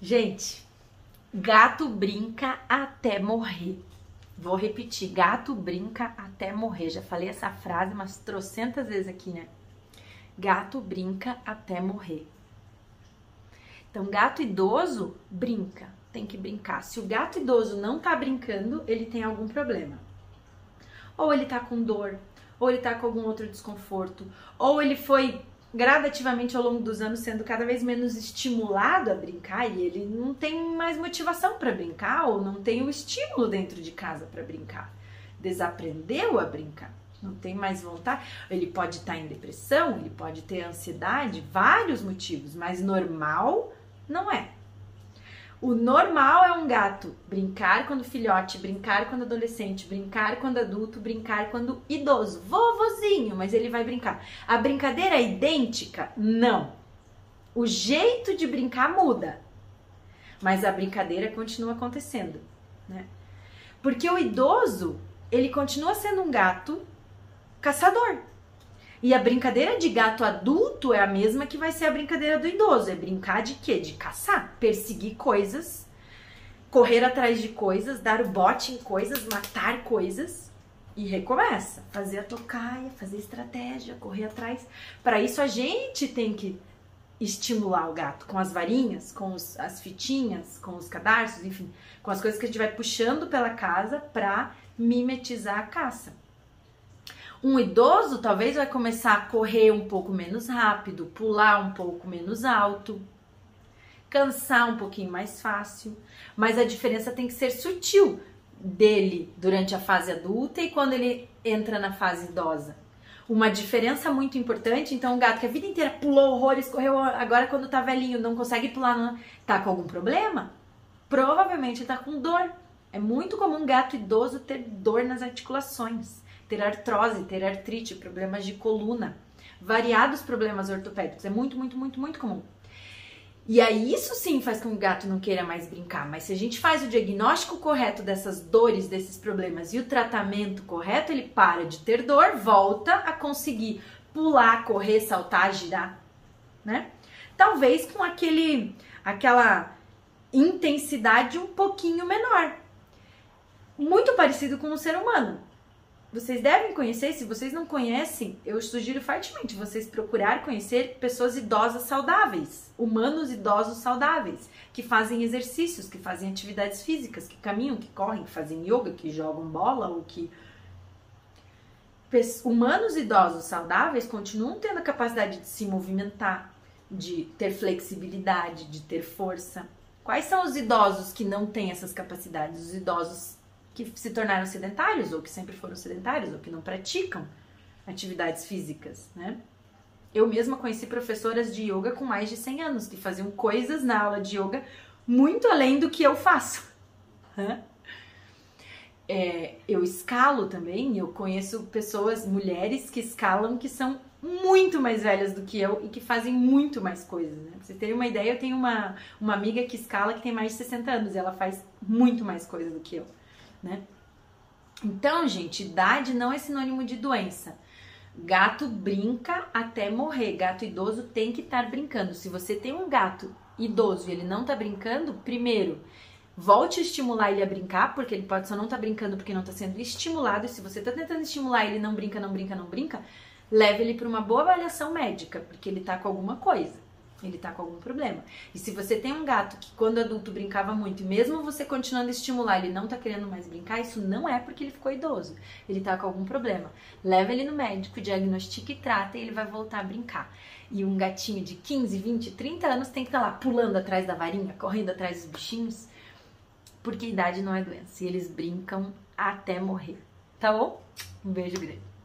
Gente, gato brinca até morrer. Vou repetir, gato brinca até morrer. Já falei essa frase umas trocentas vezes aqui, né? Gato brinca até morrer. Então, gato idoso brinca, tem que brincar. Se o gato idoso não tá brincando, ele tem algum problema. Ou ele tá com dor, ou ele tá com algum outro desconforto, ou ele foi gradativamente ao longo dos anos sendo cada vez menos estimulado a brincar e ele não tem mais motivação para brincar ou não tem o estímulo dentro de casa para brincar. Desaprendeu a brincar, não tem mais vontade. Ele pode estar tá em depressão, ele pode ter ansiedade, vários motivos, mas normal não é. O normal é um gato brincar quando filhote, brincar quando adolescente, brincar quando adulto, brincar quando idoso. Vovozinho, mas ele vai brincar. A brincadeira é idêntica? Não. O jeito de brincar muda, mas a brincadeira continua acontecendo, né? Porque o idoso, ele continua sendo um gato caçador. E a brincadeira de gato adulto é a mesma que vai ser a brincadeira do idoso. É brincar de quê? De caçar, perseguir coisas, correr atrás de coisas, dar o bote em coisas, matar coisas e recomeça. Fazer a tocaia, fazer estratégia, correr atrás. Para isso a gente tem que estimular o gato com as varinhas, com os, as fitinhas, com os cadarços, enfim, com as coisas que a gente vai puxando pela casa para mimetizar a caça. Um idoso talvez vai começar a correr um pouco menos rápido, pular um pouco menos alto, cansar um pouquinho mais fácil, mas a diferença tem que ser sutil dele durante a fase adulta e quando ele entra na fase idosa. Uma diferença muito importante, então o gato que a vida inteira pulou horrores, correu, agora quando tá velhinho não consegue pular, não, tá com algum problema? Provavelmente tá com dor. É muito comum gato idoso ter dor nas articulações ter artrose, ter artrite, problemas de coluna, variados problemas ortopédicos. É muito, muito, muito, muito comum. E aí isso sim faz com que o gato não queira mais brincar, mas se a gente faz o diagnóstico correto dessas dores, desses problemas e o tratamento correto, ele para de ter dor, volta a conseguir pular, correr, saltar, girar, né? Talvez com aquele aquela intensidade um pouquinho menor. Muito parecido com o ser humano. Vocês devem conhecer, se vocês não conhecem, eu sugiro fortemente vocês procurar conhecer pessoas idosas saudáveis, humanos idosos saudáveis, que fazem exercícios, que fazem atividades físicas, que caminham, que correm, que fazem yoga, que jogam bola ou que humanos idosos saudáveis continuam tendo a capacidade de se movimentar, de ter flexibilidade, de ter força. Quais são os idosos que não têm essas capacidades? Os idosos que se tornaram sedentários, ou que sempre foram sedentários, ou que não praticam atividades físicas, né? Eu mesma conheci professoras de yoga com mais de 100 anos, que faziam coisas na aula de yoga muito além do que eu faço. É, eu escalo também, eu conheço pessoas, mulheres que escalam que são muito mais velhas do que eu e que fazem muito mais coisas. Né? Pra vocês terem uma ideia, eu tenho uma, uma amiga que escala que tem mais de 60 anos e ela faz muito mais coisas do que eu né? Então, gente, idade não é sinônimo de doença. Gato brinca até morrer. Gato idoso tem que estar brincando. Se você tem um gato idoso e ele não tá brincando, primeiro, volte a estimular ele a brincar, porque ele pode só não estar tá brincando porque não está sendo estimulado. E se você está tentando estimular ele não brinca, não brinca, não brinca, leve ele para uma boa avaliação médica, porque ele está com alguma coisa ele tá com algum problema. E se você tem um gato que quando adulto brincava muito, e mesmo você continuando a estimular, ele não tá querendo mais brincar, isso não é porque ele ficou idoso. Ele tá com algum problema. Leva ele no médico, diagnostica e trata e ele vai voltar a brincar. E um gatinho de 15, 20, 30 anos tem que estar tá lá pulando atrás da varinha, correndo atrás dos bichinhos, porque idade não é doença. E eles brincam até morrer. Tá bom? Um beijo grande.